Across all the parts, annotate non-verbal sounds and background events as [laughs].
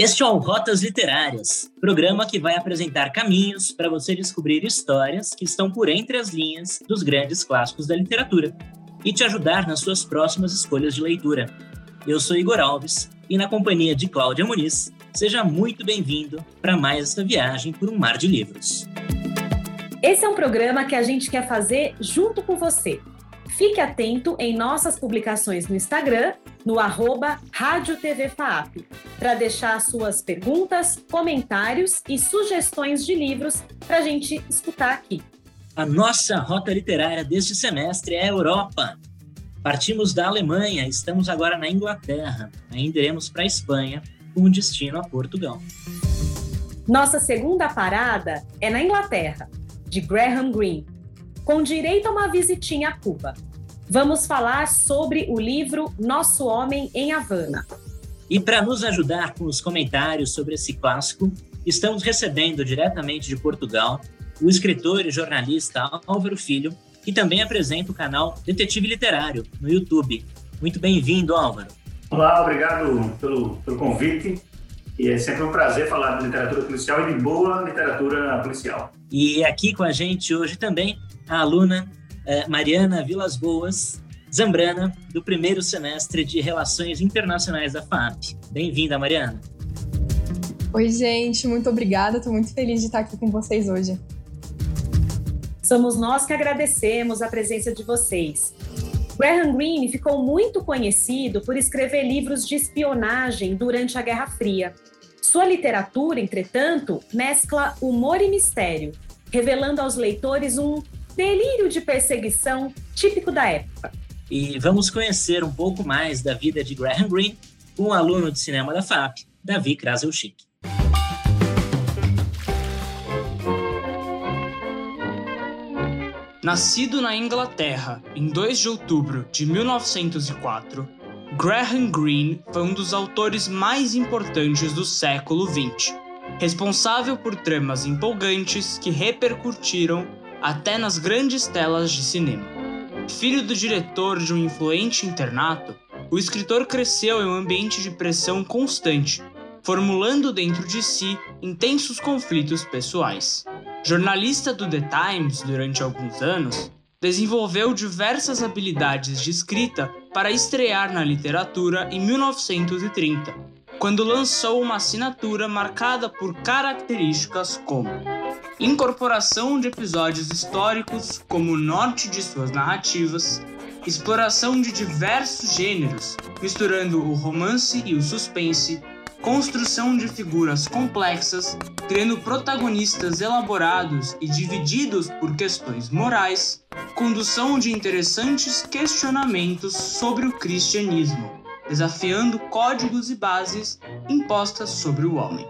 Este é o Rotas Literárias, programa que vai apresentar caminhos para você descobrir histórias que estão por entre as linhas dos grandes clássicos da literatura e te ajudar nas suas próximas escolhas de leitura. Eu sou Igor Alves e, na companhia de Cláudia Muniz, seja muito bem-vindo para mais esta viagem por um mar de livros. Esse é um programa que a gente quer fazer junto com você. Fique atento em nossas publicações no Instagram no arroba Rádio TV FAAP, para deixar suas perguntas, comentários e sugestões de livros para a gente escutar aqui. A nossa rota literária deste semestre é a Europa. Partimos da Alemanha, estamos agora na Inglaterra, ainda iremos para a Espanha, com destino a Portugal. Nossa segunda parada é na Inglaterra, de Graham Greene, com direito a uma visitinha a Cuba. Vamos falar sobre o livro Nosso Homem em Havana. E para nos ajudar com os comentários sobre esse clássico, estamos recebendo diretamente de Portugal o escritor e jornalista Álvaro Filho, que também apresenta o canal Detetive Literário no YouTube. Muito bem-vindo, Álvaro. Olá, obrigado pelo, pelo convite. E é sempre um prazer falar de literatura policial e de boa literatura policial. E aqui com a gente hoje também a aluna Mariana Vilas Boas Zambrana, do primeiro semestre de Relações Internacionais da FAP. Bem-vinda, Mariana. Oi, gente, muito obrigada. Estou muito feliz de estar aqui com vocês hoje. Somos nós que agradecemos a presença de vocês. Graham Greene ficou muito conhecido por escrever livros de espionagem durante a Guerra Fria. Sua literatura, entretanto, mescla humor e mistério, revelando aos leitores um delírio de perseguição típico da época. E vamos conhecer um pouco mais da vida de Graham Greene com o aluno de cinema da FAP, Davi Kraselchik. Nascido na Inglaterra em 2 de outubro de 1904, Graham Greene foi um dos autores mais importantes do século XX, responsável por tramas empolgantes que repercutiram até nas grandes telas de cinema. Filho do diretor de um influente internato, o escritor cresceu em um ambiente de pressão constante, formulando dentro de si intensos conflitos pessoais. Jornalista do The Times durante alguns anos, desenvolveu diversas habilidades de escrita para estrear na literatura em 1930, quando lançou uma assinatura marcada por características como incorporação de episódios históricos como norte de suas narrativas, exploração de diversos gêneros, misturando o romance e o suspense, construção de figuras complexas, criando protagonistas elaborados e divididos por questões morais, condução de interessantes questionamentos sobre o cristianismo, desafiando códigos e bases impostas sobre o homem.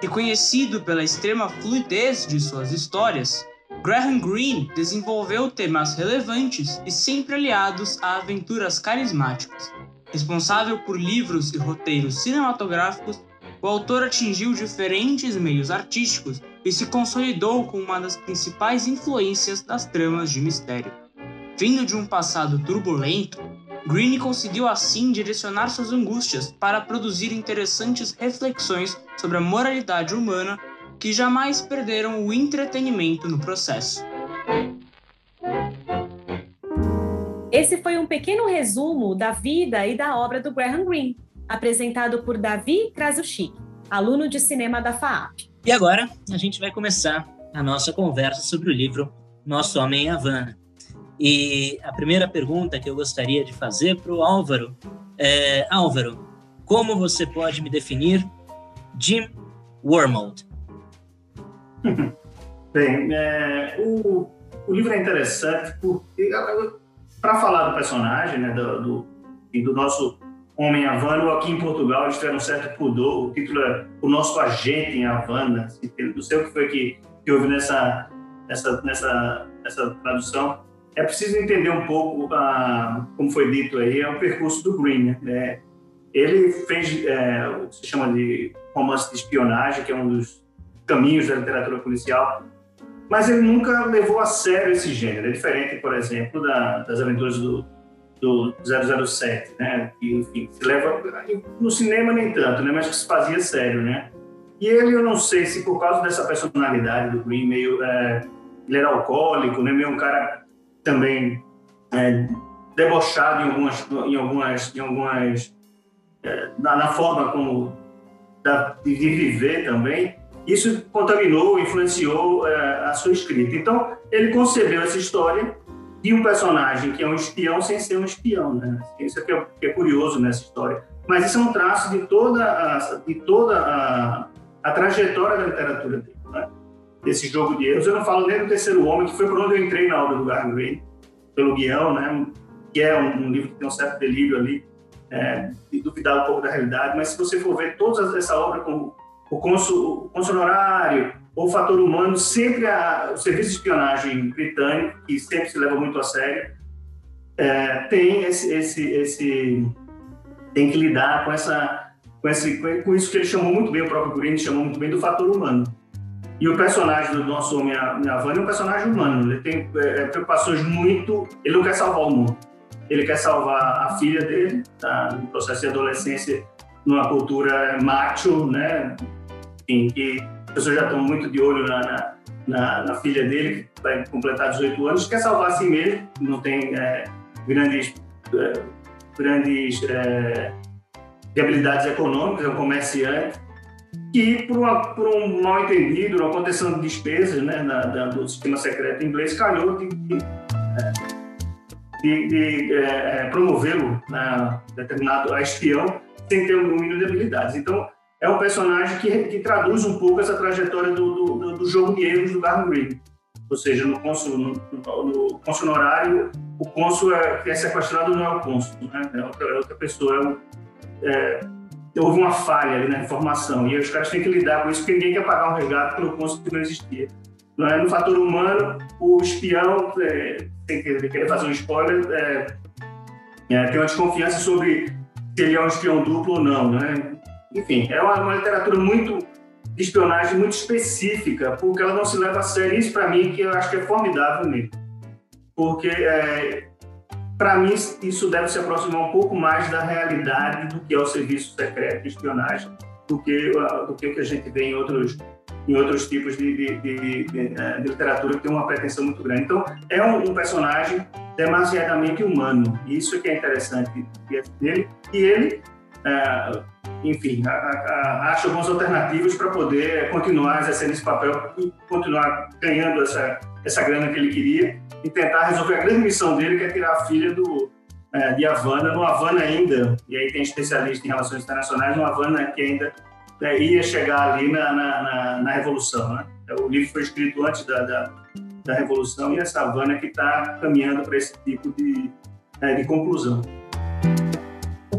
Reconhecido pela extrema fluidez de suas histórias, Graham Greene desenvolveu temas relevantes e sempre aliados a aventuras carismáticas. Responsável por livros e roteiros cinematográficos, o autor atingiu diferentes meios artísticos e se consolidou como uma das principais influências das tramas de mistério. Vindo de um passado turbulento, Greene conseguiu assim direcionar suas angústias para produzir interessantes reflexões sobre a moralidade humana que jamais perderam o entretenimento no processo. Esse foi um pequeno resumo da vida e da obra do Graham Greene, apresentado por Davi Krasuchik, aluno de cinema da FAAP. E agora a gente vai começar a nossa conversa sobre o livro Nosso Homem em Havana, e a primeira pergunta que eu gostaria de fazer para o Álvaro é: Álvaro, como você pode me definir Jim Wormold? [laughs] Bem, é, o, o, livro é interessante porque, para falar do personagem, né, do, do, do nosso homem Havana, aqui em Portugal eles tiveram um certo pudor, o título é O Nosso Agente em Havana, não sei o que foi que, que houve nessa, nessa, nessa, nessa tradução, é preciso entender um pouco, ah, como foi dito aí, é o percurso do Green. Né? Ele fez é, o que se chama de romance de espionagem, que é um dos caminhos da literatura policial, mas ele nunca levou a sério esse gênero. É diferente, por exemplo, da, das aventuras do, do 007, né? Que, enfim, se leva no cinema nem tanto, né? Mas que se fazia sério, né? E ele, eu não sei se por causa dessa personalidade do Green, meio é, ele era alcoólico, né? Meio um cara também é, debochado em algumas, em algumas, em algumas é, na, na, forma como da, de viver também. Isso contaminou, influenciou é, a sua escrita. Então, ele concebeu essa história de um personagem que é um espião sem ser um espião, né? Isso é que é, que é curioso nessa história. Mas isso é um traço de toda a, de toda a, a trajetória da literatura dele? Desse jogo de erros. Eu não falo nem do Terceiro Homem, que foi por onde eu entrei na obra do Garden Green, pelo guião, né? Que é um, um, livro que tem um certo delírio ali, é, de duvidar um pouco da realidade. Mas se você for ver toda essa obra com o cônsul, horário, ou o fator humano, sempre a, o serviço de espionagem britânico, que sempre se leva muito a sério, é, tem esse, esse, esse, tem que lidar com essa com, esse, com isso que ele chamou muito bem, o próprio Green chamou muito bem do fator humano. E o personagem do nosso homem Havana é um personagem humano. Ele tem é, preocupações muito. Ele não quer salvar o mundo. Ele quer salvar a filha dele, tá, no processo de adolescência, numa cultura macho, né? Enfim, que as pessoas já estão muito de olho na, na, na, na filha dele, que vai completar 18 anos, quer salvar a si mesmo, não tem é, grandes, é, grandes é, habilidades econômicas, é um comerciante, que por, um mal entendido, uma contenção de despesas né, na, do sistema secreto inglês, calhou de, de, é, de, de é, promovê-lo né, determinado a espião sem ter um mínimo de habilidades. Então, é um personagem que, que traduz um pouco essa trajetória do, do, do jogo de erros do Garden Green. Ou seja, no cônsul, no, no, cônsul honorário, o cônsul é, que é sequestrado não é o cônsul, né? é, outra, é outra pessoa. É, é, houve uma falha ali na informação e os caras têm que lidar com isso porque ninguém quer pagar um resgate pelo cônsul que não existia. É? No fator humano, o espião, é, sem querer fazer um spoiler, é, é, tem uma desconfiança sobre se ele é um espião duplo ou não. Né? Enfim, é uma, uma literatura muito de espionagem muito específica, porque ela não se leva a sério. Isso, para mim, que eu acho que é formidável mesmo. Porque, é, para mim, isso deve se aproximar um pouco mais da realidade do que é o serviço secreto de espionagem, do que, do que o que a gente vê em outros, em outros tipos de, de, de, de, é, literatura que tem uma pretensão muito grande. Então, é um, um personagem demasiadamente humano. Isso é que é interessante dele. E ele é, enfim, a, a, acha algumas alternativas para poder continuar exercendo esse papel continuar ganhando essa, essa grana que ele queria e tentar resolver a grande missão dele, que é tirar a filha do, é, de Havana, no Havana ainda, e aí tem especialista em relações internacionais, no Havana que ainda é, ia chegar ali na, na, na, na Revolução. Né? O livro foi escrito antes da, da, da Revolução e essa Havana que está caminhando para esse tipo de, é, de conclusão.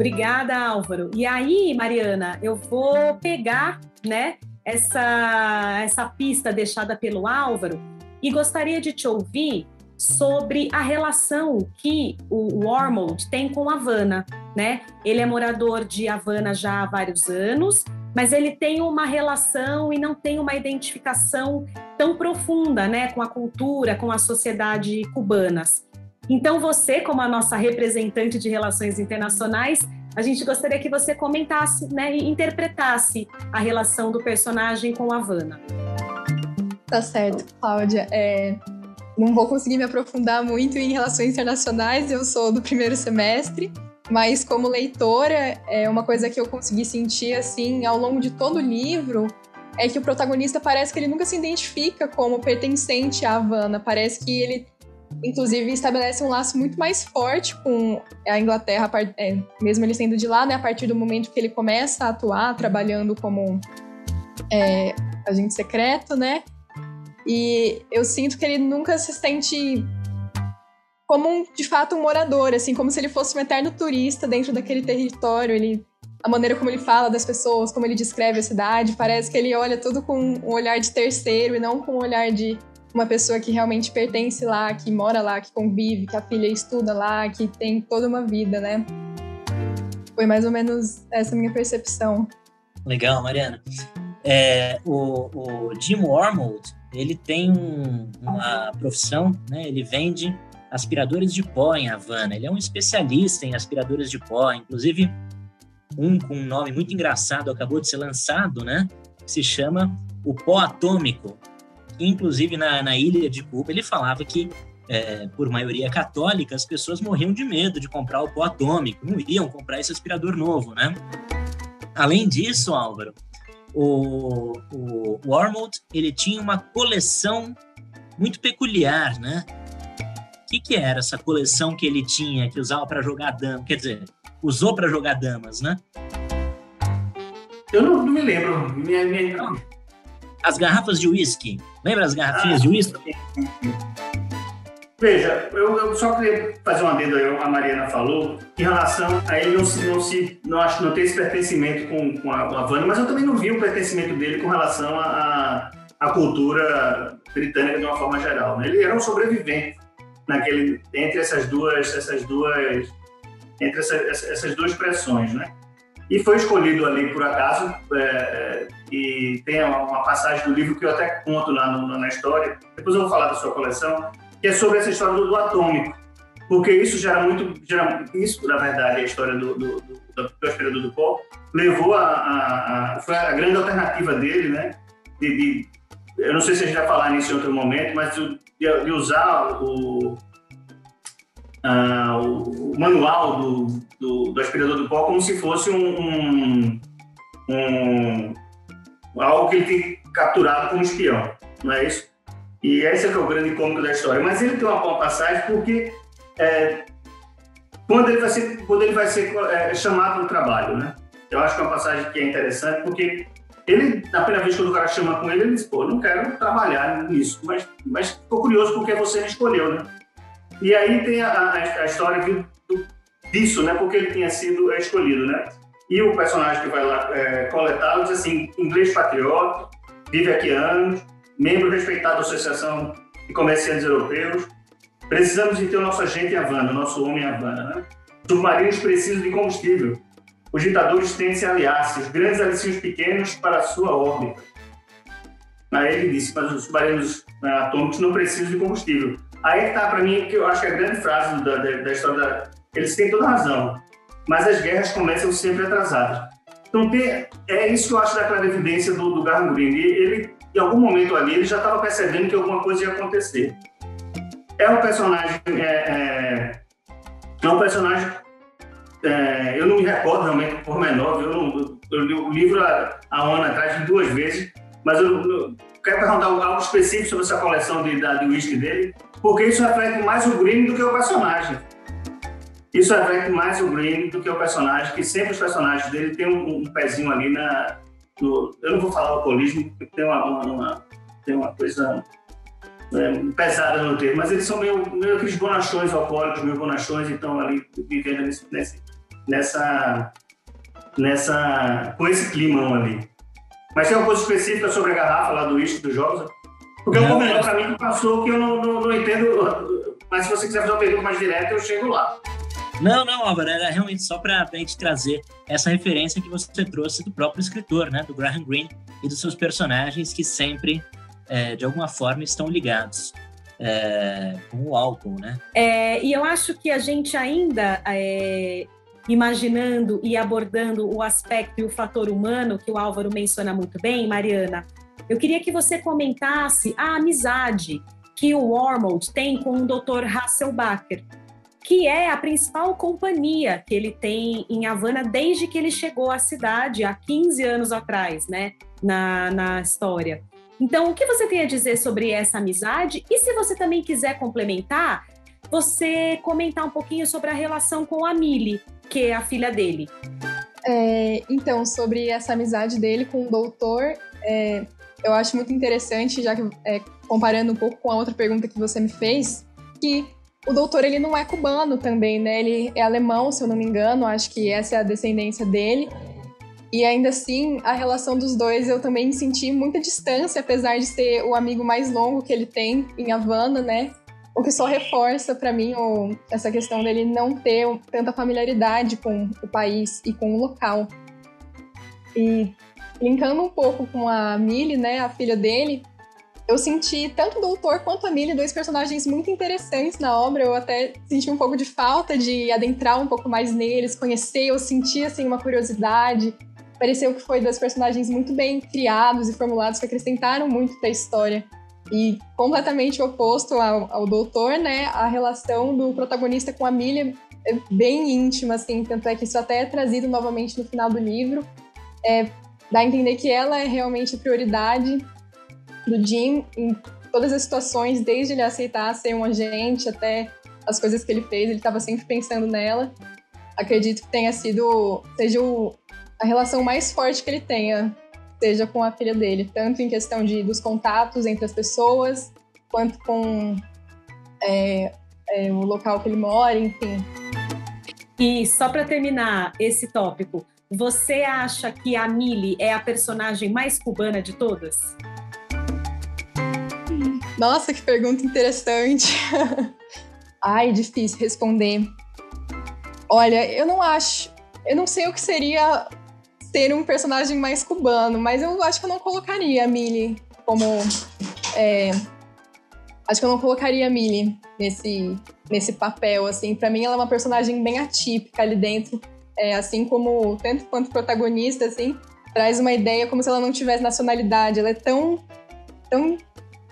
Obrigada, Álvaro. E aí, Mariana, eu vou pegar, né, essa, essa pista deixada pelo Álvaro e gostaria de te ouvir sobre a relação que o Wormold tem com Havana, né? Ele é morador de Havana já há vários anos, mas ele tem uma relação e não tem uma identificação tão profunda, né, com a cultura, com a sociedade cubanas. Então, você, como a nossa representante de relações internacionais, a gente gostaria que você comentasse né, e interpretasse a relação do personagem com a Havana. Tá certo, Cláudia. É, não vou conseguir me aprofundar muito em relações internacionais, eu sou do primeiro semestre, mas como leitora, é uma coisa que eu consegui sentir assim ao longo de todo o livro é que o protagonista parece que ele nunca se identifica como pertencente à Havana, parece que ele inclusive estabelece um laço muito mais forte com a Inglaterra, é, mesmo ele sendo de lá, né, a partir do momento que ele começa a atuar, trabalhando como é, agente secreto, né? E eu sinto que ele nunca se sente como um, de fato um morador, assim, como se ele fosse um eterno turista dentro daquele território. Ele, a maneira como ele fala das pessoas, como ele descreve a cidade, parece que ele olha tudo com um olhar de terceiro e não com um olhar de uma pessoa que realmente pertence lá, que mora lá, que convive, que a filha estuda lá, que tem toda uma vida, né? Foi mais ou menos essa minha percepção. Legal, Mariana. É, o, o Jim Wormold, ele tem uma profissão, né? Ele vende aspiradores de pó em Havana. Ele é um especialista em aspiradores de pó, inclusive um com um nome muito engraçado acabou de ser lançado, né? se chama o pó atômico. Inclusive na, na ilha de Cuba ele falava que é, por maioria católica, as pessoas morriam de medo de comprar o pó atômico, não iam comprar esse aspirador novo, né? Além disso, Álvaro, o, o, o Ormold, ele tinha uma coleção muito peculiar, né? O que, que era essa coleção que ele tinha, que usava para jogar damas? Quer dizer, usou para jogar damas, né? Eu não, não me lembro. Minha, minha... As garrafas de uísque. Lembra as garrafinhas ah, de uísque? Veja, eu, eu, só queria fazer um adendo aí, a Mariana falou, em relação a ele não se, não se, não acho não tem esse pertencimento com, com a, com a Vânia, mas eu também não vi o pertencimento dele com relação à a, a, cultura britânica de uma forma geral. Né? Ele era um sobrevivente naquele, entre essas duas, essas duas, entre essa, essas duas pressões, né? E foi escolhido ali por acaso, é, é, e tem uma passagem do livro que eu até conto lá no, na história, depois eu vou falar da sua coleção, que é sobre essa história do, do atômico, porque isso gera muito, gera, isso na verdade a história do, do, do, aspirador do pó, levou a, a, a, foi a grande alternativa dele, né, de, de, eu não sei se a gente vai falar nisso em outro momento, mas de, de usar o, o, o, manual do, do, do, aspirador do pó como se fosse um, um, um algo que ele tem capturado como espião, não é isso? E esse é, que é o grande cômico da história. Mas ele tem uma boa passagem porque é, quando ele vai ser, quando ele vai ser é, chamado para o trabalho, né? Eu acho que é uma passagem que é interessante porque ele, na primeira vez que o cara chama com ele, ele diz, pô, não quero trabalhar nisso, mas, mas ficou curioso porque você me escolheu, né? E aí tem a, a, a história do, disso, né? Porque ele tinha sido escolhido, né? E o personagem que vai lá é, coletá-lo diz assim, inglês patriota, vive aqui anos, membro respeitado da Associação de Comerciantes Europeus. Precisamos de ter o nosso agente em Havana, o nosso homem em Havana. Né? Submarinos precisam de combustível. Os ditadores têm se aliar-se, os grandes alicinhos pequenos para a sua órbita. Aí ele disse, mas os submarinos né, atômicos não precisam de combustível. Aí está para mim, que eu acho que é a grande frase da, da, da história da... Eles têm toda razão, mas as guerras começam sempre atrasadas. Então, é isso que eu acho da evidência do, do Graham Greene. Ele em algum momento ali, ele já estava percebendo que alguma coisa ia acontecer. É um personagem. É, é, é um personagem. É, eu não me recordo realmente por menor, eu, eu li o livro há, há um ano atrás, duas vezes, mas eu, eu quero perguntar algo específico sobre essa coleção de, da, de whisky dele, porque isso reflete mais o Green do que o personagem. Isso reflete mais o Green do que o personagem, que sempre os personagens dele têm um, um pezinho ali na, no, eu não vou falar alcoolismo, porque tem uma, uma, uma tem uma coisa é, pesada no termo, mas eles são meio, meio aqueles bonachões alcoólicos, meio bonachões, então ali vivendo nesse, nesse, nessa, nessa, com esse climão ali. Mas tem uma coisa específica sobre a garrafa lá do uísque dos jogos? Porque é um melhor para mim que passou que eu não, não, não entendo, mas se você quiser fazer uma pergunta mais direta, eu chego lá. Não, não, Álvaro, era realmente só para a gente trazer essa referência que você trouxe do próprio escritor, né, do Graham Greene e dos seus personagens que sempre, é, de alguma forma, estão ligados é, com o álcool, né? É, e eu acho que a gente ainda é, imaginando e abordando o aspecto e o fator humano que o Álvaro menciona muito bem, Mariana, eu queria que você comentasse a amizade que o Wormold tem com o Dr. Hasselbacher que é a principal companhia que ele tem em Havana desde que ele chegou à cidade há 15 anos atrás, né, na, na história. Então, o que você tem a dizer sobre essa amizade? E se você também quiser complementar, você comentar um pouquinho sobre a relação com a Millie, que é a filha dele. É, então, sobre essa amizade dele com o doutor, é, eu acho muito interessante, já que é, comparando um pouco com a outra pergunta que você me fez, que o doutor, ele não é cubano também, né? Ele é alemão, se eu não me engano, acho que essa é a descendência dele. E ainda assim, a relação dos dois eu também senti muita distância, apesar de ser o amigo mais longo que ele tem em Havana, né? O que só reforça para mim o, essa questão dele não ter tanta familiaridade com o país e com o local. E linkando um pouco com a Millie, né, a filha dele, eu senti tanto o Doutor quanto a Millie, dois personagens muito interessantes na obra. Eu até senti um pouco de falta de adentrar um pouco mais neles, conhecer. Eu senti, assim, uma curiosidade. Pareceu que foi dois personagens muito bem criados e formulados que acrescentaram muito para a história. E completamente oposto ao, ao Doutor, né? A relação do protagonista com a Millie é bem íntima, assim. Tanto é que isso até é trazido novamente no final do livro. É, dá a entender que ela é realmente prioridade do Jim em todas as situações, desde ele aceitar ser um agente até as coisas que ele fez, ele estava sempre pensando nela. Acredito que tenha sido, seja o, a relação mais forte que ele tenha, seja com a filha dele, tanto em questão de dos contatos entre as pessoas, quanto com é, é, o local que ele mora, enfim. E só para terminar esse tópico, você acha que a Millie é a personagem mais cubana de todas? Nossa, que pergunta interessante. Ai, difícil responder. Olha, eu não acho. Eu não sei o que seria ser um personagem mais cubano, mas eu acho que eu não colocaria a Millie como. É, acho que eu não colocaria a Millie nesse, nesse papel, assim. Para mim, ela é uma personagem bem atípica ali dentro. É, assim como, tanto quanto protagonista, assim, traz uma ideia como se ela não tivesse nacionalidade. Ela é tão, tão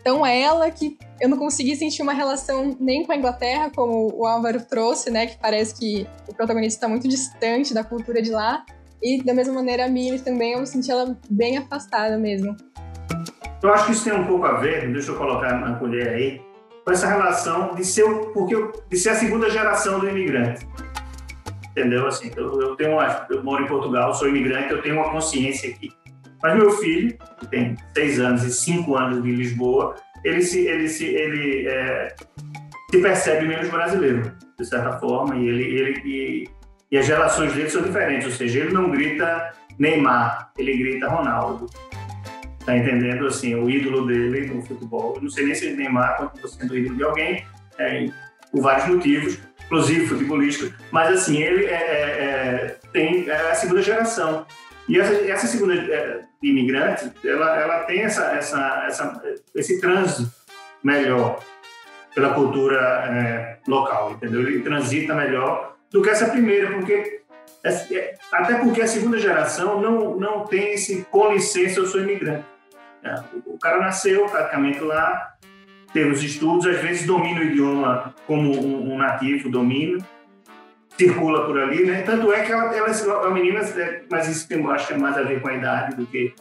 então ela que eu não consegui sentir uma relação nem com a Inglaterra, como o Álvaro trouxe, né? Que parece que o protagonista está muito distante da cultura de lá. E da mesma maneira a Millie também, eu senti ela bem afastada mesmo. Eu acho que isso tem um pouco a ver, deixa eu colocar na colher aí, com essa relação de ser, porque eu, de ser a segunda geração do imigrante. Entendeu? Assim, eu, eu tenho uma, eu moro em Portugal, sou imigrante, eu tenho uma consciência aqui mas meu filho, que tem seis anos e cinco anos de Lisboa, ele se, ele se, ele, é, se percebe menos brasileiro, de certa forma, e, ele, ele, e, e as relações dele são diferentes, ou seja, ele não grita Neymar, ele grita Ronaldo. Tá entendendo? Assim, o ídolo dele no futebol. Eu não sei nem se Neymar continua sendo ídolo de alguém, é, por vários motivos, inclusive futebolístico, mas assim, ele é, é, é tem é a segunda geração. E essa, essa segunda é, imigrante, ela, ela tem essa, essa, essa, esse trânsito melhor pela cultura é, local, entendeu? Ele transita melhor do que essa primeira, porque é, até porque a segunda geração não, não tem esse com licença, eu sou imigrante. É, o cara nasceu praticamente lá, teve os estudos, às vezes domina o idioma como um, um nativo domina, circula por ali, né? Tanto é que ela, ela é uma menina, é, mas isso tem, acho que mais a ver com a idade do que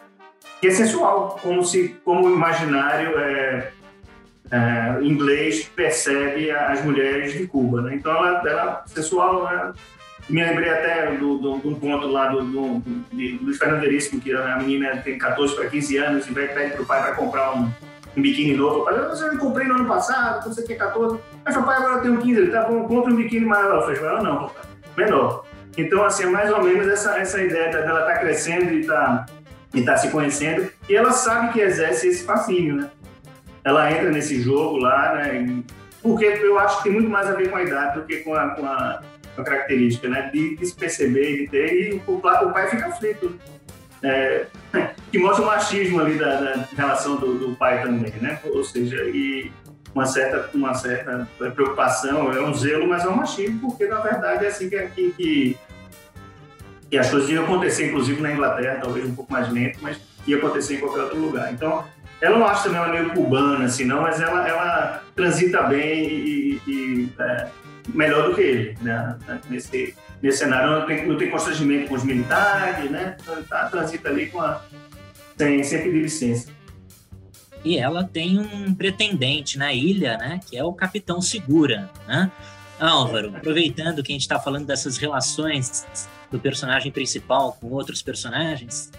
que é sensual, como se como o imaginário é, é, inglês percebe as mulheres de Cuba, né? Então ela, ela sensual, né? me lembrei até do, do, do ponto lá do, do, do, do Fernando Veríssimo, que a menina tem 14 para 15 anos e vai pedir para o pai para comprar um, um biquíni novo. Falei, eu não comprei no ano passado, você tem 14. Mas pai agora eu tenho 15, ele tá bom, compra um biquíni maior. Eu falei, não, menor. Então, assim, é mais ou menos essa, essa ideia dela tá crescendo e tá, e tá se conhecendo. E ela sabe que exerce esse fascínio, né? Ela entra nesse jogo lá, né? Porque eu acho que tem muito mais a ver com a idade do que com a, com a, com a característica, né? De, de, se perceber, de ter. E o, o pai fica aflito é, que mostra o machismo ali da, da relação do, do, pai também, né? Ou seja, e uma certa, uma certa preocupação, é um zelo, mas é um machismo, porque na verdade é assim que, que, que as coisas iam acontecer, inclusive na Inglaterra, talvez um pouco mais lento, mas ia acontecer em qualquer outro lugar. Então, ela não acha também uma meio cubana, assim, não, mas ela, ela transita bem e, e é, melhor do que ele, né? Nesse, nesse cenário não tem, não tem constrangimento com os militares, né? Então, tá, transita ali com a, sem, sem pedir licença. E ela tem um pretendente na ilha, né? Que é o Capitão Segura, né? Álvaro, aproveitando que a gente está falando dessas relações do personagem principal com outros personagens,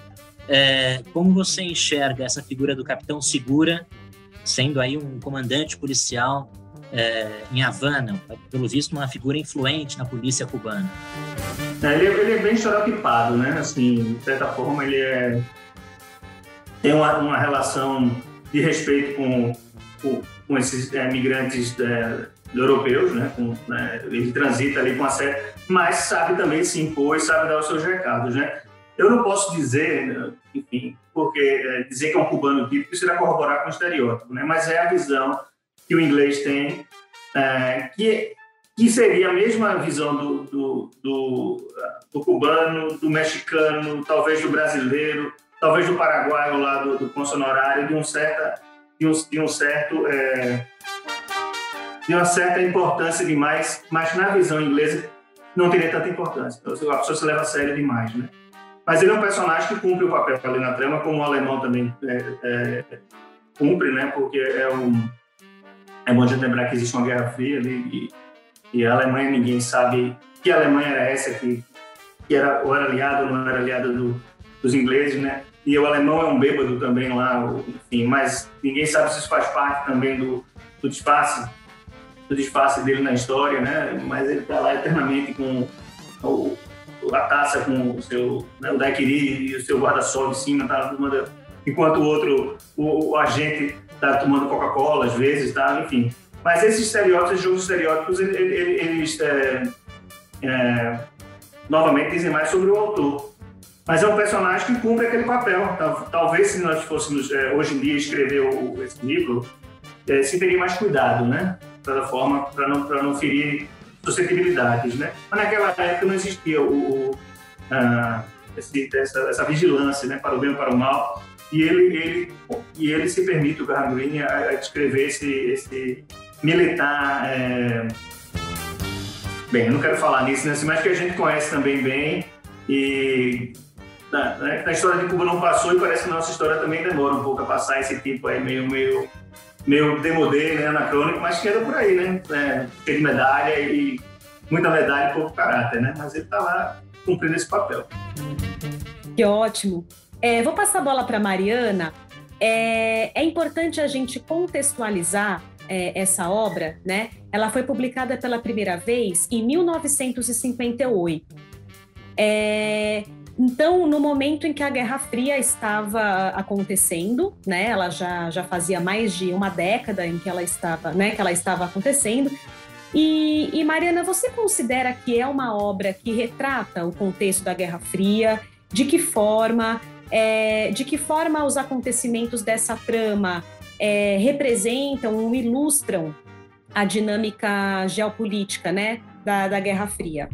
é, como você enxerga essa figura do Capitão Segura, sendo aí um comandante policial é, em Havana, pelo visto uma figura influente na polícia cubana. É, ele, ele, é bem estereotipado, né? Assim, de certa forma, ele é, tem uma, uma relação de respeito com, com, com esses é, migrantes é, europeus, né? Com, né? Ele transita ali com a série, mas sabe também se impor e sabe dar os seus recados, né? Eu não posso dizer, enfim, porque é, dizer que é um cubano típico seria corroborar com o estereótipo, né? Mas é a visão que o inglês tem, é, que, que seria a mesma visão do, do, do, do, cubano, do mexicano, talvez do brasileiro, talvez do paraguaio lá do, do honorário, de um certa de um, de um certo é, de uma certa importância demais, mas na visão inglesa não teria tanta importância. Então, a pessoa se leva a sério demais, né? Mas ele é um personagem que cumpre o papel ali na trama, como o alemão também é, é, cumpre, né? Porque é um é bom de lembrar que existe uma guerra fria ali e, e a Alemanha ninguém sabe que Alemanha era essa que, que era ou era aliada ou não era aliada do, dos ingleses, né? E o alemão é um bêbado também lá, enfim, mas ninguém sabe se isso faz parte também do, do disfarce do disfarce dele na história, né? Mas ele está lá eternamente com o, a taça com o seu né, o daiquiri e o seu guarda-sol em cima, tá enquanto o outro, o, o agente está tomando Coca-Cola às vezes, tá? Enfim. Mas esses estereótipos, jogos estereótipos, eles, é, é, novamente dizem mais sobre o autor. Mas é um personagem que cumpre aquele papel. Talvez se nós fôssemos é, hoje em dia escrever o, esse livro, é, se teria mais cuidado, né? Da forma para não para não ferir suscetibilidades, né? Mas naquela época não existia o, o esse, essa, essa, vigilância, né? Para o bem ou para o mal. E ele ele e ele se permite o Graham a, a descrever esse esse militar é... bem, eu não quero falar nisso, né? Mas que a gente conhece também bem e na, né? na, história de Cuba não passou e parece que nossa história também demora um pouco a passar esse tipo aí meio, meio, meio demodê, né, anacrônico, mas que era por aí, né? É, cheio de medalha e muita medalha e pouco caráter, né? Mas ele está lá cumprindo esse papel. Que ótimo. É, vou passar a bola para Mariana. É, é, importante a gente contextualizar é, essa obra, né? Ela foi publicada pela primeira vez em 1958. É, então, no momento em que a Guerra Fria estava acontecendo, né, ela já, já fazia mais de uma década em que ela estava, né, que ela estava acontecendo. E, e Mariana, você considera que é uma obra que retrata o contexto da Guerra Fria? De que forma? É, de que forma os acontecimentos dessa trama é, representam ou ilustram a dinâmica geopolítica, né, da, da Guerra Fria?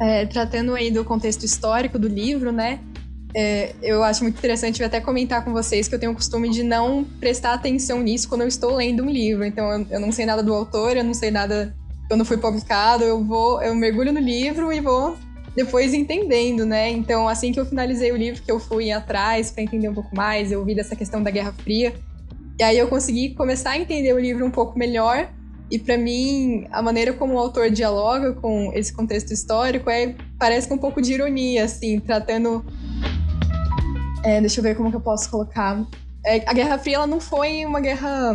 É, tratando aí do contexto histórico do livro, né? É, eu acho muito interessante até comentar com vocês que eu tenho o costume de não prestar atenção nisso quando eu estou lendo um livro. Então, eu, eu não sei nada do autor, eu não sei nada quando foi publicado, eu vou, eu mergulho no livro e vou depois entendendo, né? Então, assim que eu finalizei o livro, que eu fui atrás para entender um pouco mais, eu vi dessa questão da Guerra Fria, e aí eu consegui começar a entender o livro um pouco melhor e para mim, a maneira como o autor dialoga com esse contexto histórico é parece com um pouco de ironia, assim, tratando. É, deixa eu ver como que eu posso colocar. É, a Guerra Fria ela não foi uma guerra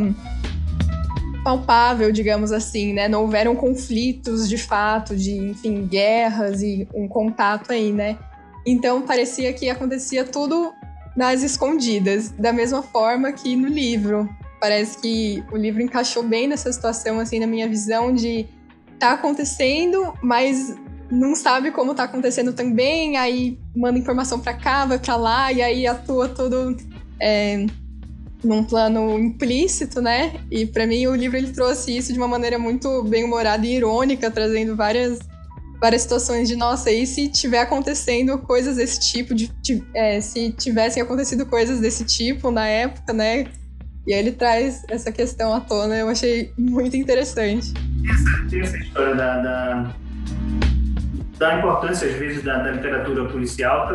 palpável, digamos assim, né? Não houveram conflitos de fato, de, enfim, guerras e um contato aí, né? Então parecia que acontecia tudo nas escondidas, da mesma forma que no livro. Parece que o livro encaixou bem nessa situação, assim, na minha visão de tá acontecendo, mas não sabe como tá acontecendo também, aí manda informação para cá, vai para lá, e aí atua todo é, num plano implícito, né? E para mim o livro ele trouxe isso de uma maneira muito bem humorada e irônica, trazendo várias várias situações de nossa, e se tiver acontecendo coisas desse tipo, de, de é, se tivessem acontecido coisas desse tipo na época, né? E aí ele traz essa questão à tona, eu achei muito interessante. Essa, essa história da, da, da, importância, às vezes, da, da literatura policial,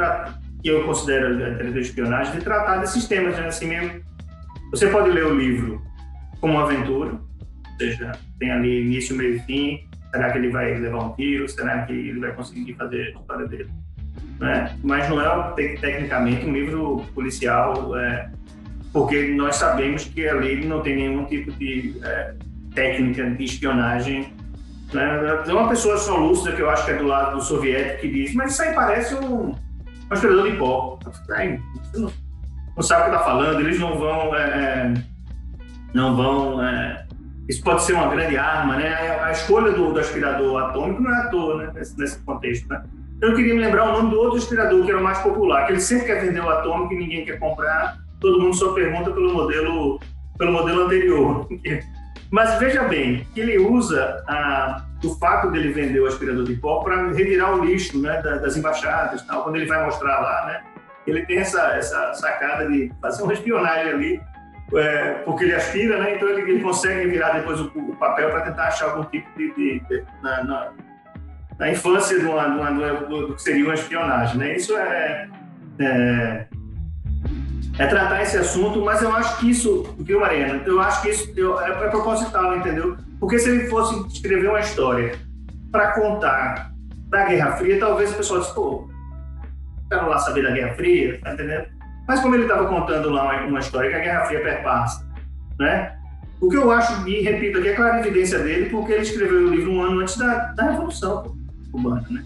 que eu considero a literatura de espionagem, de tratar desses temas, né? assim mesmo. Você pode ler o livro como uma aventura, ou seja, tem ali início, meio e fim. Será que ele vai levar um tiro? Será que ele vai conseguir fazer a história dele? Né? Mas não é, tecnicamente, um livro policial é, porque nós sabemos que ali não tem nenhum tipo de é, técnica de espionagem. Né? Tem uma pessoa soluça que eu acho que é do lado do soviético que diz, mas isso aí parece um, um aspirador de pó. Aí, não, não, sabe o que está falando, eles não vão... É, é, não vão... É, isso pode ser uma grande arma, né? A escolha do, do aspirador atômico não é à toa, né? Nesse, nesse contexto, né? Eu queria me lembrar o nome do outro inspirador, que era o mais popular, que ele sempre quer vender o atômico e ninguém quer comprar. Todo mundo só pergunta pelo modelo, pelo modelo anterior. [laughs] Mas veja bem, ele usa a, o fato dele vender o aspirador de pó para retirar o lixo né, das embaixadas. Tal. Quando ele vai mostrar lá, né, ele tem essa, essa sacada de fazer uma espionagem ali, é, porque ele aspira, né, então ele, ele consegue virar depois o, o papel para tentar achar algum tipo de. de, de na, na, na, infância de uma, uma, do que seria uma espionagem. Né? Isso é, é é tratar esse assunto, mas eu acho que isso, viu, Mariana? Eu acho que isso eu, é, é proposital, entendeu? Porque se ele fosse escrever uma história para contar da Guerra Fria, talvez o pessoal pô, quero lá saber da Guerra Fria, tá entendendo? Mas como ele estava contando lá uma, uma, história que a Guerra Fria perpassa, né? O que eu acho, e repito aqui, é clara evidência dele, porque ele escreveu o livro um ano antes da, da Revolução Cubana, né?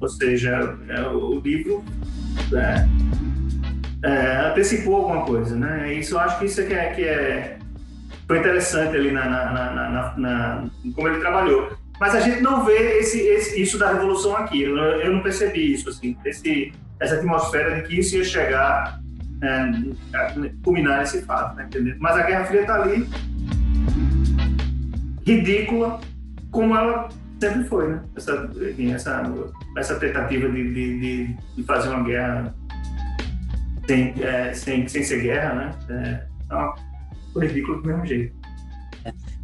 Ou seja, é, o livro é, é, antecipou alguma coisa, né? Isso eu acho que isso é que é, que é foi interessante ali na, na, na, na, como ele trabalhou. Mas a gente não vê esse, esse isso da revolução aqui. Eu, eu, não percebi isso, assim, esse, essa atmosfera de que isso ia chegar, é, culminar esse fato, né? Entendeu? Mas a Guerra Fria está ali, ridícula, como ela sempre foi, né? Essa, essa, essa tentativa de, de, de fazer uma guerra sem, é, sem, sem ser guerra, né? É, então, foi ridículo do mesmo jeito.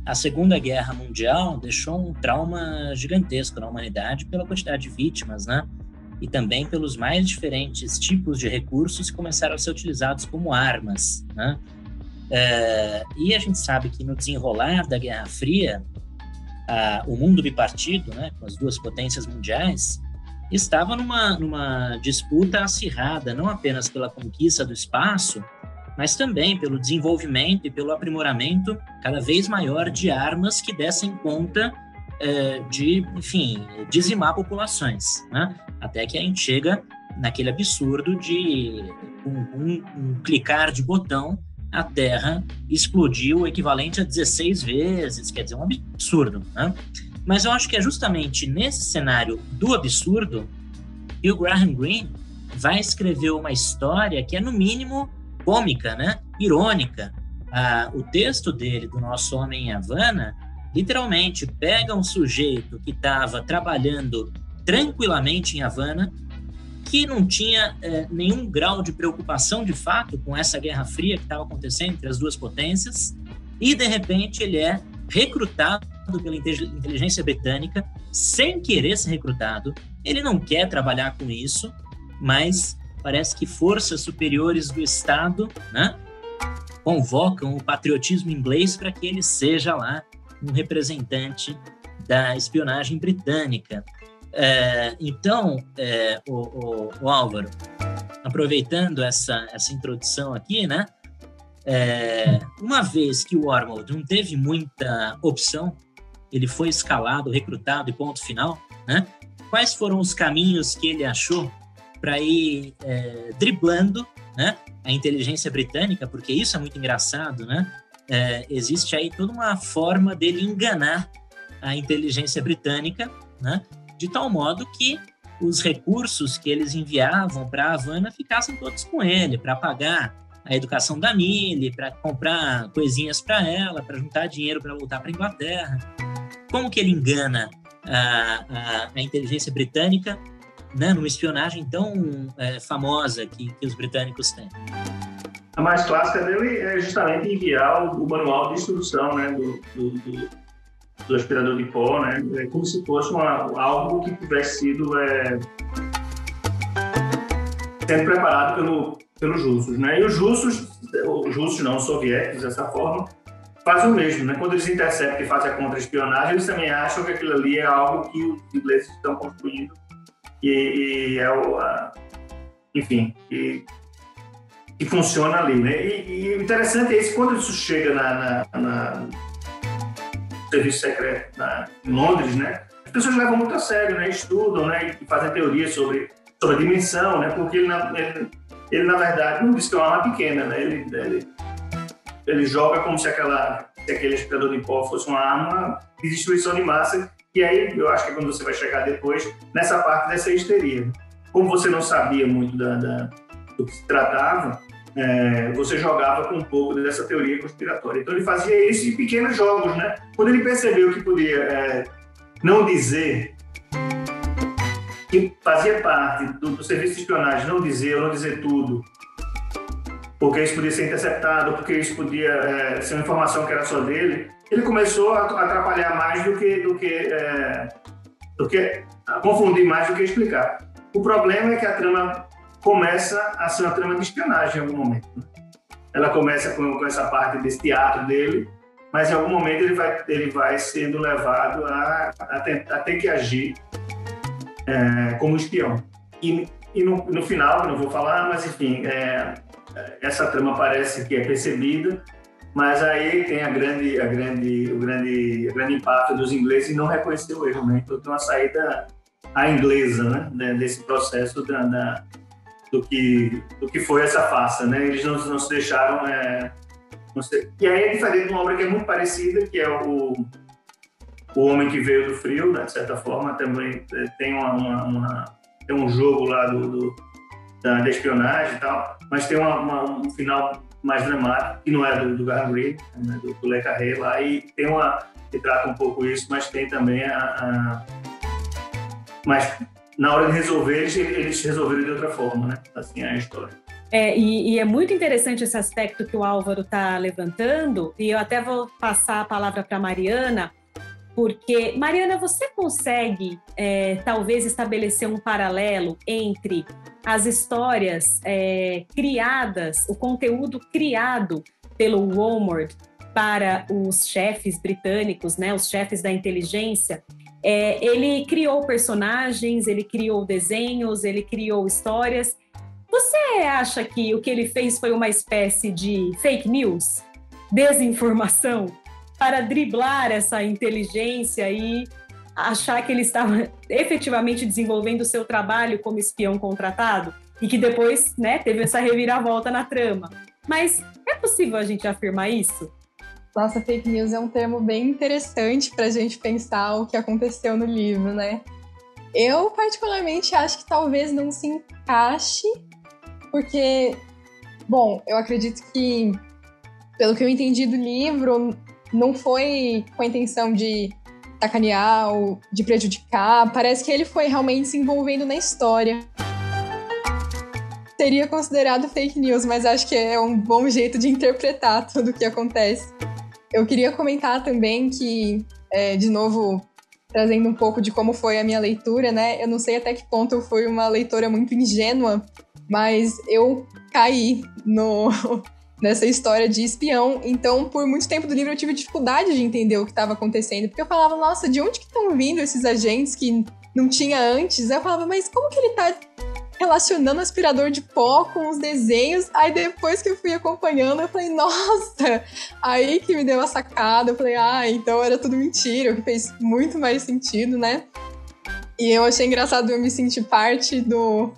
A Segunda Guerra Mundial deixou um trauma gigantesco na humanidade pela quantidade de vítimas, né? E também pelos mais diferentes tipos de recursos que começaram a ser utilizados como armas, né? É, e a gente sabe que no desenrolar da Guerra Fria, a, o mundo bipartido, né, com as duas potências mundiais, estava numa, numa disputa acirrada, não apenas pela conquista do espaço, mas também pelo desenvolvimento e pelo aprimoramento cada vez maior de armas que dessem conta é, de, enfim, dizimar populações, né? Até que a gente chega naquele absurdo de um, um, um clicar de botão a Terra explodiu o equivalente a 16 vezes, quer dizer, um absurdo, né? Mas eu acho que é justamente nesse cenário do absurdo que o Graham Greene vai escrever uma história que é, no mínimo, cômica, né? irônica. Ah, o texto dele, do Nosso Homem em Havana, literalmente pega um sujeito que estava trabalhando tranquilamente em Havana, que não tinha eh, nenhum grau de preocupação de fato com essa guerra fria que estava acontecendo entre as duas potências, e de repente ele é recrutado pela inteligência britânica sem querer ser recrutado. Ele não quer trabalhar com isso, mas parece que forças superiores do Estado, né, convocam o patriotismo inglês para que ele seja lá um representante da espionagem britânica. É, então, é, o, o, o, Álvaro, aproveitando essa, essa introdução aqui, né? É, uma vez que o Ormold não teve muita opção ele foi escalado, recrutado e ponto final, né? Quais foram os caminhos que ele achou para ir é, driblando, né? A inteligência britânica, porque isso é muito engraçado, né? É, existe aí toda uma forma dele enganar a inteligência britânica, né? De tal modo que os recursos que eles enviavam para Havana ficassem todos com ele, para pagar a educação da Millie, para comprar coisinhas para ela, para juntar dinheiro para voltar para Inglaterra. Como que ele engana a, a, a inteligência britânica né, numa espionagem tão é, famosa que, que os britânicos têm? A mais clássica dele é justamente enviar o, o manual de instrução né, do, do, do, aspirador de pó, né, é como se fosse uma, algo que tivesse sido é, sendo preparado pelo, pelos russos. Né? E os russos, os russos não, os soviéticos, dessa forma, fazem o mesmo, né? Quando eles interceptam e fazem a contra-espionagem, eles também acham que aquilo ali é algo que os ingleses estão construindo e, e é o, a, enfim, e, funciona ali, né? E, o interessante é isso, quando isso chega na, na, na serviço secreto na, em Londres, né? As pessoas levam muito a sério, né? Estudam, né? E fazem teorias sobre, sobre a dimensão, né? Porque ele, na, ele, ele, na verdade, não diz que é uma arma pequena, né? Ele, ele ele joga como se aquela se aquele aspirador de pó fosse uma arma de destruição de massa, e aí eu acho que quando você vai chegar depois nessa parte dessa histeria. Como você não sabia muito da, da do que se tratava, é, você jogava com um pouco dessa teoria conspiratória. Então ele fazia isso em pequenos jogos, né? Quando ele percebeu que podia é, não dizer que fazia parte do, do, serviço de espionagem, não dizer ou não dizer tudo, porque isso podia ser interceptado, porque isso podia é, ser uma informação que era só dele, ele começou a atrapalhar mais do que do que é, do que a confundir mais do que explicar. O problema é que a trama começa a ser uma trama de espionagem em algum momento. Né? Ela começa com, com, essa parte desse teatro dele, mas em algum momento ele vai, ele vai sendo levado a, a, ter, a ter que agir é, como espião. E, e no, no, final, não vou falar, mas enfim, é, essa trama parece que é percebida, mas aí tem a grande, a grande, o grande, o grande impacto dos ingleses em não reconhecer o erro, né? Então tem uma saída à inglesa, né? Desse processo da, da do que, do que foi essa farsa, né? Eles não, não se deixaram... É, não. E aí é diferente de uma obra que é muito parecida, que é o, o Homem que Veio do Frio, né? de certa forma, também é, tem, uma, uma, uma tem um jogo lá do, do da, da, espionagem e tal, mas tem uma, uma, um final mais dramático, que não é do, do Greene, né? do, do Le Carré lá, e tem uma que trata um pouco isso, mas tem também a, a mas na hora de resolver, eles, eles resolveram de outra forma, né? Assim é a história. É, e, e, é muito interessante esse aspecto que o Álvaro está levantando, e eu até vou passar a palavra para Mariana, porque, Mariana, você consegue é, talvez estabelecer um paralelo entre as histórias é, criadas, o conteúdo criado pelo Walmart para os chefes britânicos, né, os chefes da inteligência, é, ele criou personagens, ele criou desenhos, ele criou histórias. Você acha que o que ele fez foi uma espécie de fake news, desinformação, para driblar essa inteligência e achar que ele estava efetivamente desenvolvendo o seu trabalho como espião contratado e que depois, né, teve essa reviravolta na trama? Mas é possível a gente afirmar isso? Nossa, fake news é um termo bem interessante para a gente pensar o que aconteceu no livro, né? Eu, particularmente, acho que talvez não se encaixe, porque, bom, eu acredito que, pelo que eu entendi do livro, não foi com a intenção de sacanear ou de prejudicar. Parece que ele foi realmente se envolvendo na história. Seria considerado fake news, mas acho que é um bom jeito de interpretar [laughs] tudo o que acontece. Eu queria comentar também que, é, de novo, trazendo um pouco de como foi a minha leitura, né? Eu não sei até que ponto eu fui uma leitora muito ingênua, mas eu caí no, [laughs] nessa história de espião. Então, por muito tempo do livro, eu tive dificuldade de entender o que estava acontecendo, porque eu falava, nossa, de onde que estão vindo esses agentes que não tinha antes? Eu falava, mas como que ele está relacionando aspirador de pó com os desenhos. Aí depois que eu fui acompanhando, eu falei, nossa! Aí que me deu a sacada. Eu falei, ah, então era tudo mentira, o que fez muito mais sentido, né? E eu achei engraçado eu me sentir parte do,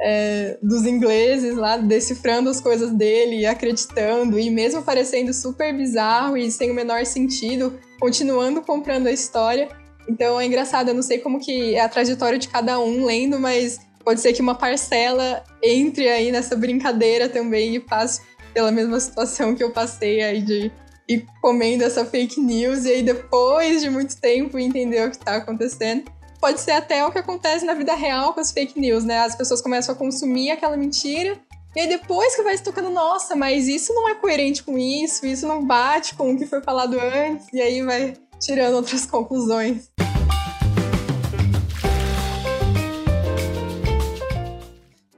é, dos ingleses lá, decifrando as coisas dele, acreditando, e mesmo parecendo super bizarro e sem o menor sentido, continuando comprando a história. Então é engraçado, eu não sei como que é a trajetória de cada um lendo, mas pode ser que uma parcela entre aí nessa brincadeira também e passe pela mesma situação que eu passei aí de ir comendo essa fake news e aí depois de muito tempo entender o que está acontecendo. Pode ser até o que acontece na vida real com as fake news, né? As pessoas começam a consumir aquela mentira e aí depois que vai se tocando, nossa, mas isso não é coerente com isso, isso não bate com o que foi falado antes, e aí vai tirando outras [laughs] conclusões.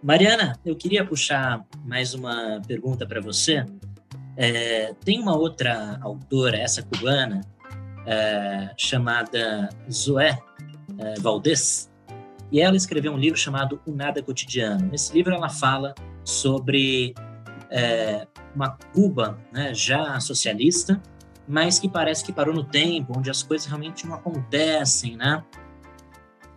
Mariana, eu queria puxar mais uma pergunta para você. É, tem uma outra autora, essa cubana, é, chamada Zoé é, Valdez, e ela escreveu um livro chamado O Nada Cotidiano. Nesse livro ela fala sobre é, uma Cuba né, já socialista, mas que parece que parou no tempo, onde as coisas realmente não acontecem, né?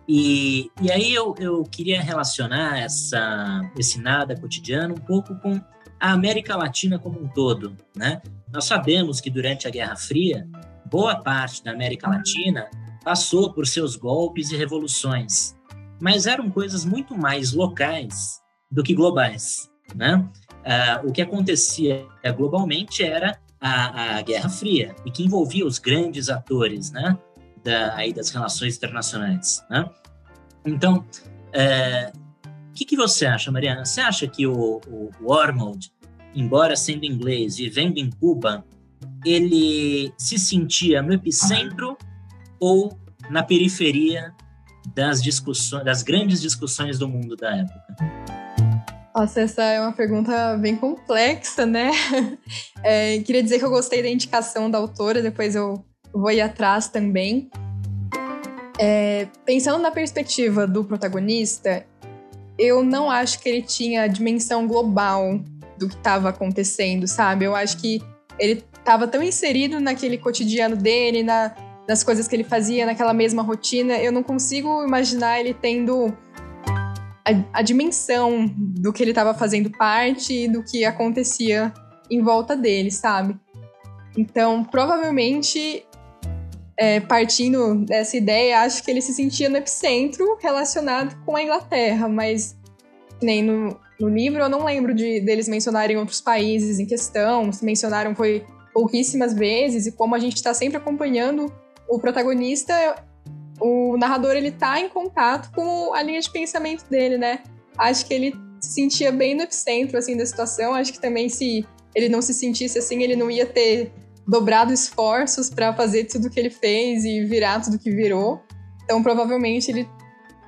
E, e aí eu, eu queria relacionar essa, esse nada cotidiano um pouco com a América Latina como um todo, né? Nós sabemos que durante a Guerra Fria, boa parte da América Latina passou por seus golpes e revoluções, mas eram coisas muito mais locais do que globais, né? Uh, o que acontecia globalmente era a, a, Guerra Fria e que envolvia os grandes atores, né? Da, aí das relações internacionais, né? Então, é, o que, que você acha, Mariana? Você acha que o, o, o Ormond, embora sendo inglês, vivendo em Cuba, ele se sentia no epicentro ou na periferia das discussões, das grandes discussões do mundo da época? Nossa, essa é uma pergunta bem complexa, né? [laughs] É, queria dizer que eu gostei da indicação da autora, depois eu vou ir atrás também. É, pensando na perspectiva do protagonista, eu não acho que ele tinha a dimensão global do que estava acontecendo, sabe? Eu acho que ele estava tão inserido naquele cotidiano dele, na, nas coisas que ele fazia, naquela mesma rotina. Eu não consigo imaginar ele tendo a, a dimensão do que ele estava fazendo parte e do que acontecia em volta dele, sabe? Então, provavelmente, é, partindo dessa ideia, acho que ele se sentia no epicentro relacionado com a Inglaterra, mas nem no, no livro eu não lembro de deles mencionarem outros países em questão, se mencionaram foi pouquíssimas vezes, e como a gente está sempre acompanhando o protagonista, o narrador ele tá em contato com a linha de pensamento dele, né? Acho que ele se sentia bem no epicentro assim da situação. Acho que também se ele não se sentisse assim, ele não ia ter dobrado esforços para fazer tudo que ele fez e virar tudo que virou. Então, provavelmente ele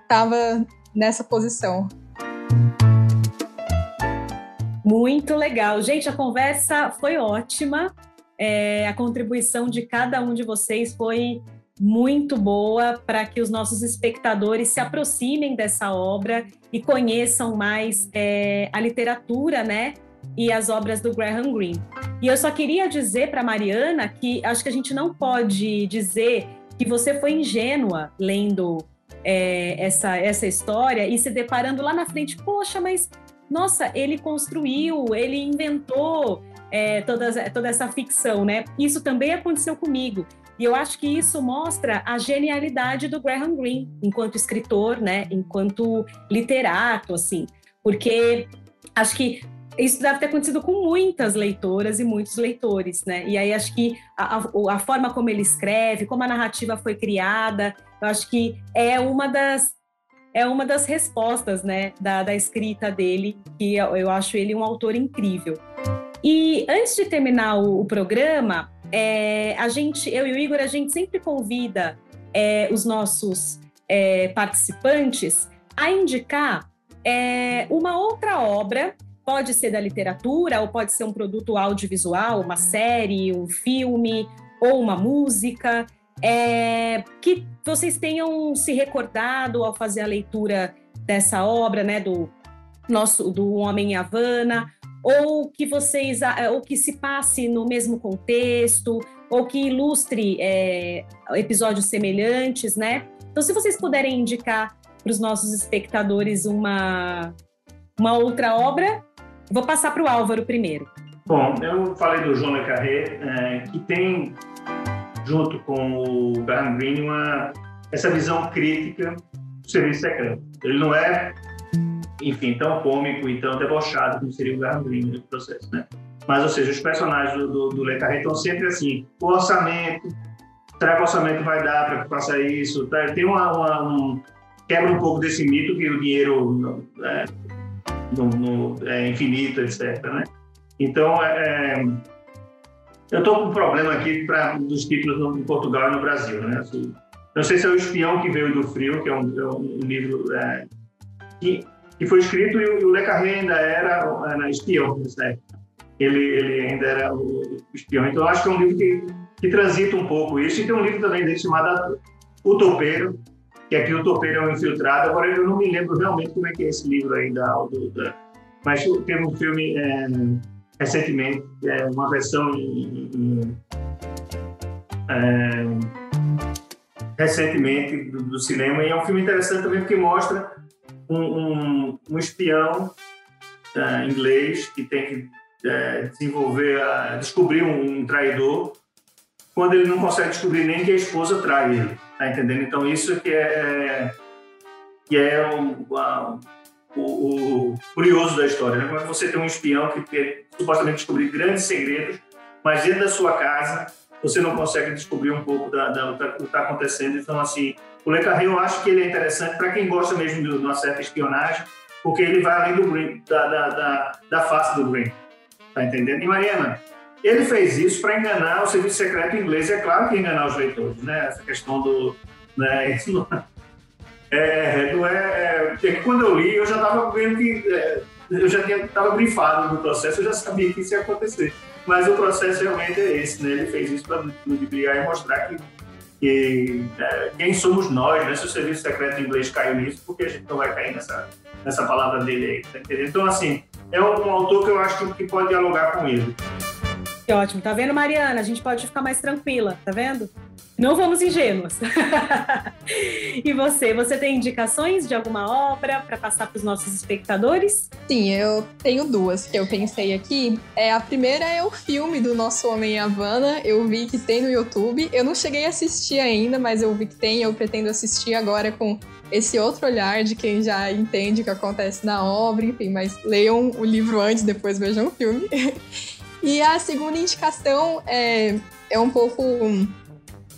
estava nessa posição. Muito legal. Gente, a conversa foi ótima. É, a contribuição de cada um de vocês foi muito boa para que os nossos espectadores se aproximem dessa obra e conheçam mais é, a literatura, né? E as obras do Graham Greene. E eu só queria dizer para Mariana que acho que a gente não pode dizer que você foi ingênua lendo é, essa, essa história e se deparando lá na frente, poxa, mas nossa, ele construiu, ele inventou é, toda, toda essa ficção, né? Isso também aconteceu comigo. E eu acho que isso mostra a genialidade do Graham Greene enquanto escritor, né, enquanto literato, assim, porque acho que isso deve ter acontecido com muitas leitoras e muitos leitores, né? E aí acho que a, a, forma como ele escreve, como a narrativa foi criada, eu acho que é uma das é uma das respostas, né, da, da escrita dele, que eu, eu acho ele um autor incrível. E antes de terminar o, o programa, é, a gente, eu e o Igor, a gente sempre convida é, os nossos é, participantes a indicar é, uma outra obra, pode ser da literatura, ou pode ser um produto audiovisual, uma série, um filme, ou uma música, é, que vocês tenham se recordado ao fazer a leitura dessa obra, né, do nosso do Homem em Havana, ou que vocês ou que se passe no mesmo contexto ou que ilustre é, episódios semelhantes, né? Então, se vocês puderem indicar para os nossos espectadores uma uma outra obra, vou passar para o Álvaro primeiro. Bom, eu falei do João Le Carré, é, que tem junto com o Graham Greene uma essa visão crítica do serviço secreto. Ele não é enfim, tão cômico e tão debochado como seria o Graham Greene no processo, né? Mas, ou seja, os personagens do, do, do Le Carré estão sempre assim, o orçamento, será que o orçamento vai dar para que faça isso? Tá, tem uma, uma um, quebra um pouco desse mito que o dinheiro é, no, no, é infinito, etc, né? Então, é, é eu estou com um problema aqui pra, dos títulos no, em Portugal e no Brasil, né? Assim, não sei se é o Espião que veio do Frio, que é um, é um livro é, que que foi escrito e o Le Carré ainda era, era espião certo? Ele, ele ainda era o espião. Então, acho que é um livro que, que transita um pouco isso. E tem um livro também dele chamado O Topeiro, que aqui o Topeiro é um infiltrado. Agora, eu não me lembro realmente como é que é esse livro aí da, da mas teve um filme é, recentemente, é, uma versão em, em, é, recentemente do, do, cinema e é um filme interessante também porque mostra um, um, um espião uh, inglês que tem que uh, desenvolver, uh, descobrir um, um, traidor, quando ele não consegue descobrir nem que a esposa trai ele, tá entendendo? Então isso que é que é um, o, o, curioso da história, né? Como é que você tem um espião que quer supostamente descobrir grandes segredos, mas dentro da sua casa você não consegue descobrir um pouco da, da, do que está acontecendo. Então, assim, o Le Carré eu acho que ele é interessante para quem gosta mesmo de uma certa espionagem, porque ele vai além do Green, da, da, da, da face do Green. Tá entendendo? E Mariana, ele fez isso para enganar o serviço secreto inglês. É claro que enganar os leitores, né? Essa questão do. Né? [laughs] Isso não, é, não é, é, é que quando eu li, eu já estava vendo que. É, eu já estava brifado no processo, eu já sabia que isso ia acontecer. Mas o processo realmente é esse, né? Ele fez isso para ludibriar e mostrar que, que é, quem somos nós, né? Se o serviço secreto inglês caiu nisso, porque a gente não vai cair nessa, nessa palavra dele aí, tá entendendo? Então, assim, é um, um autor que eu acho que pode dialogar com ele. Que ótimo. Tá vendo, Mariana? A gente pode ficar mais tranquila, tá vendo? Não vamos ingênuos. [laughs] e você, você tem indicações de alguma obra para passar para os nossos espectadores? Sim, eu tenho duas que eu pensei aqui. É a primeira é o filme do nosso homem Havana. Eu vi que tem no YouTube. Eu não cheguei a assistir ainda, mas eu vi que tem. Eu pretendo assistir agora com esse outro olhar de quem já entende o que acontece na obra, enfim. Mas leiam o livro antes, depois vejam o filme. [laughs] e a segunda indicação é, é um pouco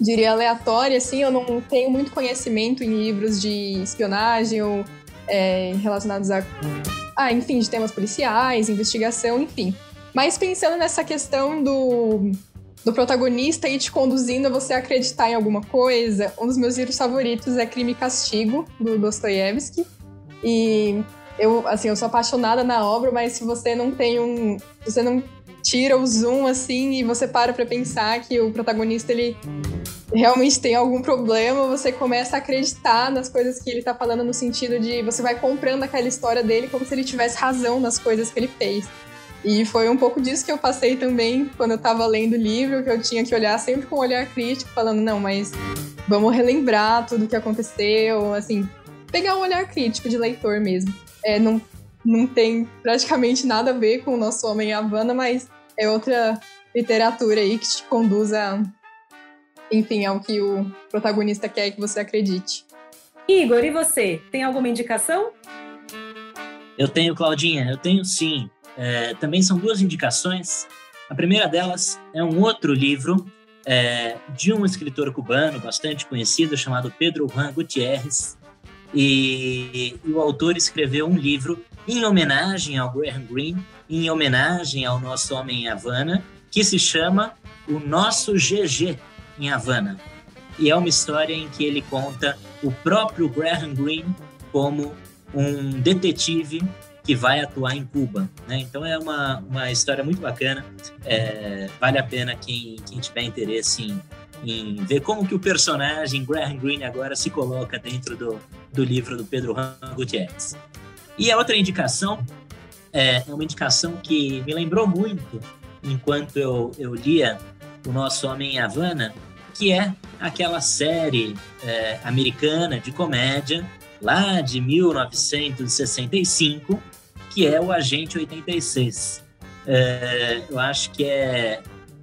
diria, aleatória, assim, eu não tenho muito conhecimento em livros de espionagem ou é, relacionados a, ah, enfim, de temas policiais, investigação, enfim. Mas pensando nessa questão do, do protagonista e te conduzindo a você acreditar em alguma coisa, um dos meus livros favoritos é Crime e Castigo, do Dostoiévski. E eu, assim, eu sou apaixonada na obra, mas se você não tem um... você não tira o zoom, assim, e você para pra pensar que o protagonista, ele realmente tem algum problema, você começa a acreditar nas coisas que ele tá falando no sentido de você vai comprando aquela história dele como se ele tivesse razão nas coisas que ele fez. E foi um pouco disso que eu passei também quando eu tava lendo o livro, que eu tinha que olhar sempre com um olhar crítico, falando, não, mas vamos relembrar tudo o que aconteceu, assim, pegar um olhar crítico de leitor mesmo. É, não, não tem praticamente nada a ver com o nosso Homem Havana, mas é outra literatura aí que te conduz a enfim, é o que o protagonista quer que você acredite. Igor, e você? Tem alguma indicação? Eu tenho, Claudinha, eu tenho sim. É, também são duas indicações. A primeira delas é um outro livro é, de um escritor cubano bastante conhecido chamado Pedro Juan Gutierrez. E, e, o autor escreveu um livro em homenagem ao Graham Greene, em homenagem ao nosso homem em Havana, que se chama O Nosso GG, em Havana. E é uma história em que ele conta o próprio Graham Greene como um detetive que vai atuar em Cuba. Né? Então é uma, uma história muito bacana. É, vale a pena quem, quem tiver interesse em, em ver como que o personagem Graham Greene agora se coloca dentro do, do livro do Pedro Gutierrez. E a outra indicação é, é uma indicação que me lembrou muito enquanto eu, eu lia O Nosso Homem em Havana, que é aquela série é, americana de comédia lá de 1965, que é o Agente 86. É, eu acho que é.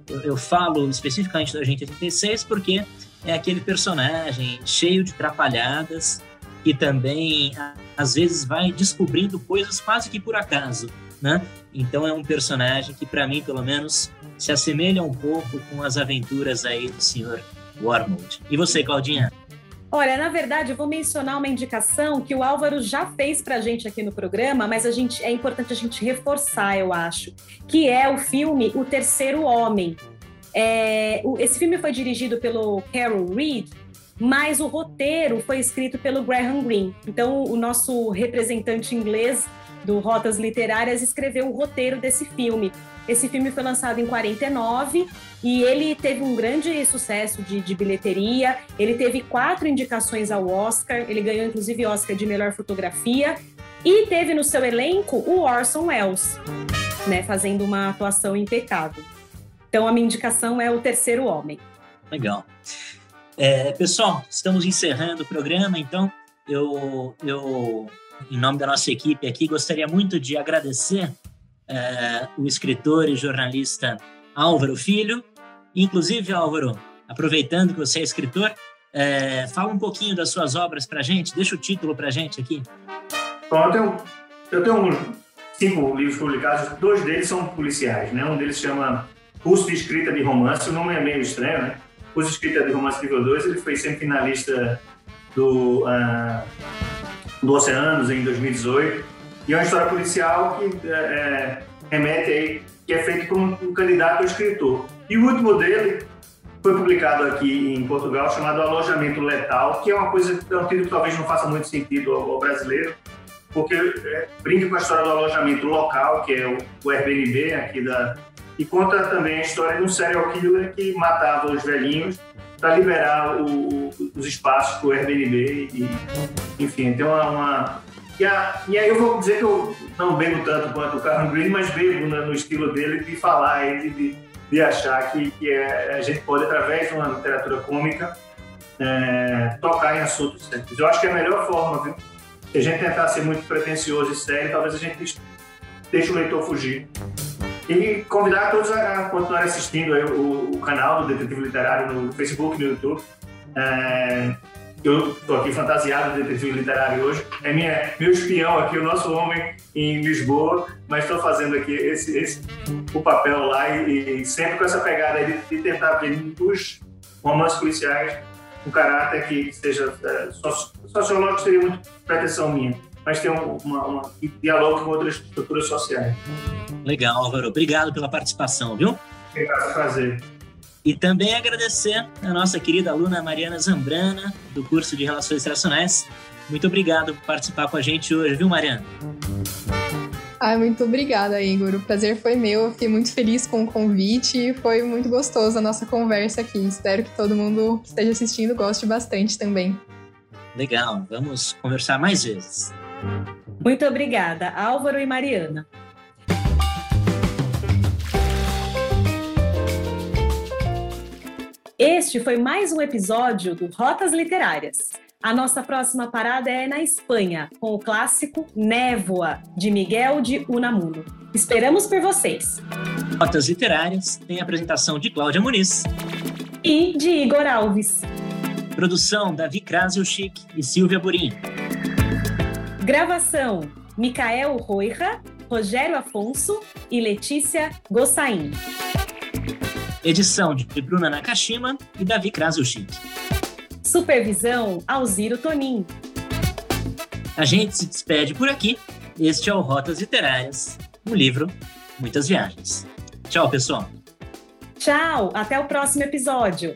Eu, eu, falo especificamente do Agente 86 porque é aquele personagem cheio de trapalhadas que também às vezes vai descobrindo coisas quase que por acaso, né? Então é um personagem que para mim, pelo menos, se assemelha um pouco com as aventuras aí do senhor Wormwood. E você, Claudinha? Olha, na verdade, eu vou mencionar uma indicação que o Álvaro já fez para a gente aqui no programa, mas a gente é importante a gente reforçar, eu acho, que é o filme O Terceiro Homem. É, o, esse filme foi dirigido pelo Carol Reed, mas o roteiro foi escrito pelo Graham Greene. Então, o nosso representante inglês do Rotas Literárias escreveu o roteiro desse filme. Esse filme foi lançado em 49 e ele teve um grande sucesso de, de, bilheteria. Ele teve quatro indicações ao Oscar. Ele ganhou inclusive Oscar de melhor fotografia e teve no seu elenco o Orson Welles, né, fazendo uma atuação impecável. Então a minha indicação é o Terceiro Homem. Legal. É, pessoal, estamos encerrando o programa, então eu, eu em nome da nossa equipe aqui, gostaria muito de agradecer é, o escritor e jornalista Álvaro Filho. Inclusive, Álvaro, aproveitando que você é escritor, é, fala um pouquinho das suas obras para gente, deixa o título para gente aqui. Bom, eu tenho, eu tenho cinco livros publicados, dois deles são policiais, né? Um deles chama Curso de Escrita de Romance, o nome é meio estranho, né? De Escrita de Romance nível 2, ele foi sempre finalista do, uh, do Oceanos em 2018, e é uma história policial que é, remete aí, que é feito por um, candidato a escritor. E o último dele foi publicado aqui em Portugal, chamado Alojamento Letal, que é uma coisa, é um título que talvez não faça muito sentido ao, ao brasileiro, porque é, brinca com a história do alojamento local, que é o, o Airbnb aqui da. E conta também a história de um serial killer que matava os velhinhos para liberar o, os espaços para o Airbnb. E, enfim, tem uma. uma... E, a, e, aí eu vou dizer que eu não bebo tanto quanto o Carl Green, mas bebo no, no estilo dele de falar, de, de, de achar que, que é, a gente pode, através de uma literatura cômica, é, tocar em assuntos sérios. Eu acho que é a melhor forma, viu? Se a gente tentar ser muito pretencioso e sério, talvez a gente deixe o leitor fugir. E convidar todos a continuar assistindo o, o, canal do Detetive Literário no Facebook, no YouTube. É, eu estou aqui fantasiado de detetive literário hoje. É minha, meu espião aqui, o nosso homem em Lisboa, mas estou fazendo aqui esse, esse, o papel lá e, e sempre com essa pegada de, de tentar ver os romances policiais um caráter que seja é, sociológico seria muito pretensão minha, mas tem uma, uma diálogo com outras estruturas sociais. Legal, Álvaro. Obrigado pela participação, viu? Obrigado, prazer. E também agradecer a nossa querida aluna Mariana Zambrana, do curso de Relações Internacionais. Muito obrigado por participar com a gente hoje, viu, Mariana? Ai, muito obrigada, Igor. O prazer foi meu. Eu fiquei muito feliz com o convite e foi muito gostoso a nossa conversa aqui. Espero que todo mundo que esteja assistindo goste bastante também. Legal, vamos conversar mais vezes. Muito obrigada, Álvaro e Mariana. Este foi mais um episódio do Rotas Literárias. A nossa próxima parada é na Espanha, com o clássico Névoa, de Miguel de Unamuno. Esperamos por vocês. Notas Literárias tem apresentação de Cláudia Muniz e de Igor Alves. Produção Davi Krasilchik e Silvia Burim. Gravação Micael Roira, Rogério Afonso e Letícia Gossain. Edição de Bruna Nakashima e Davi Krasilchik. Supervisão Alziro Tonin. A gente se despede por aqui. Este é o Rotas Literárias, um livro, muitas viagens. Tchau, pessoal. Tchau, até o próximo episódio.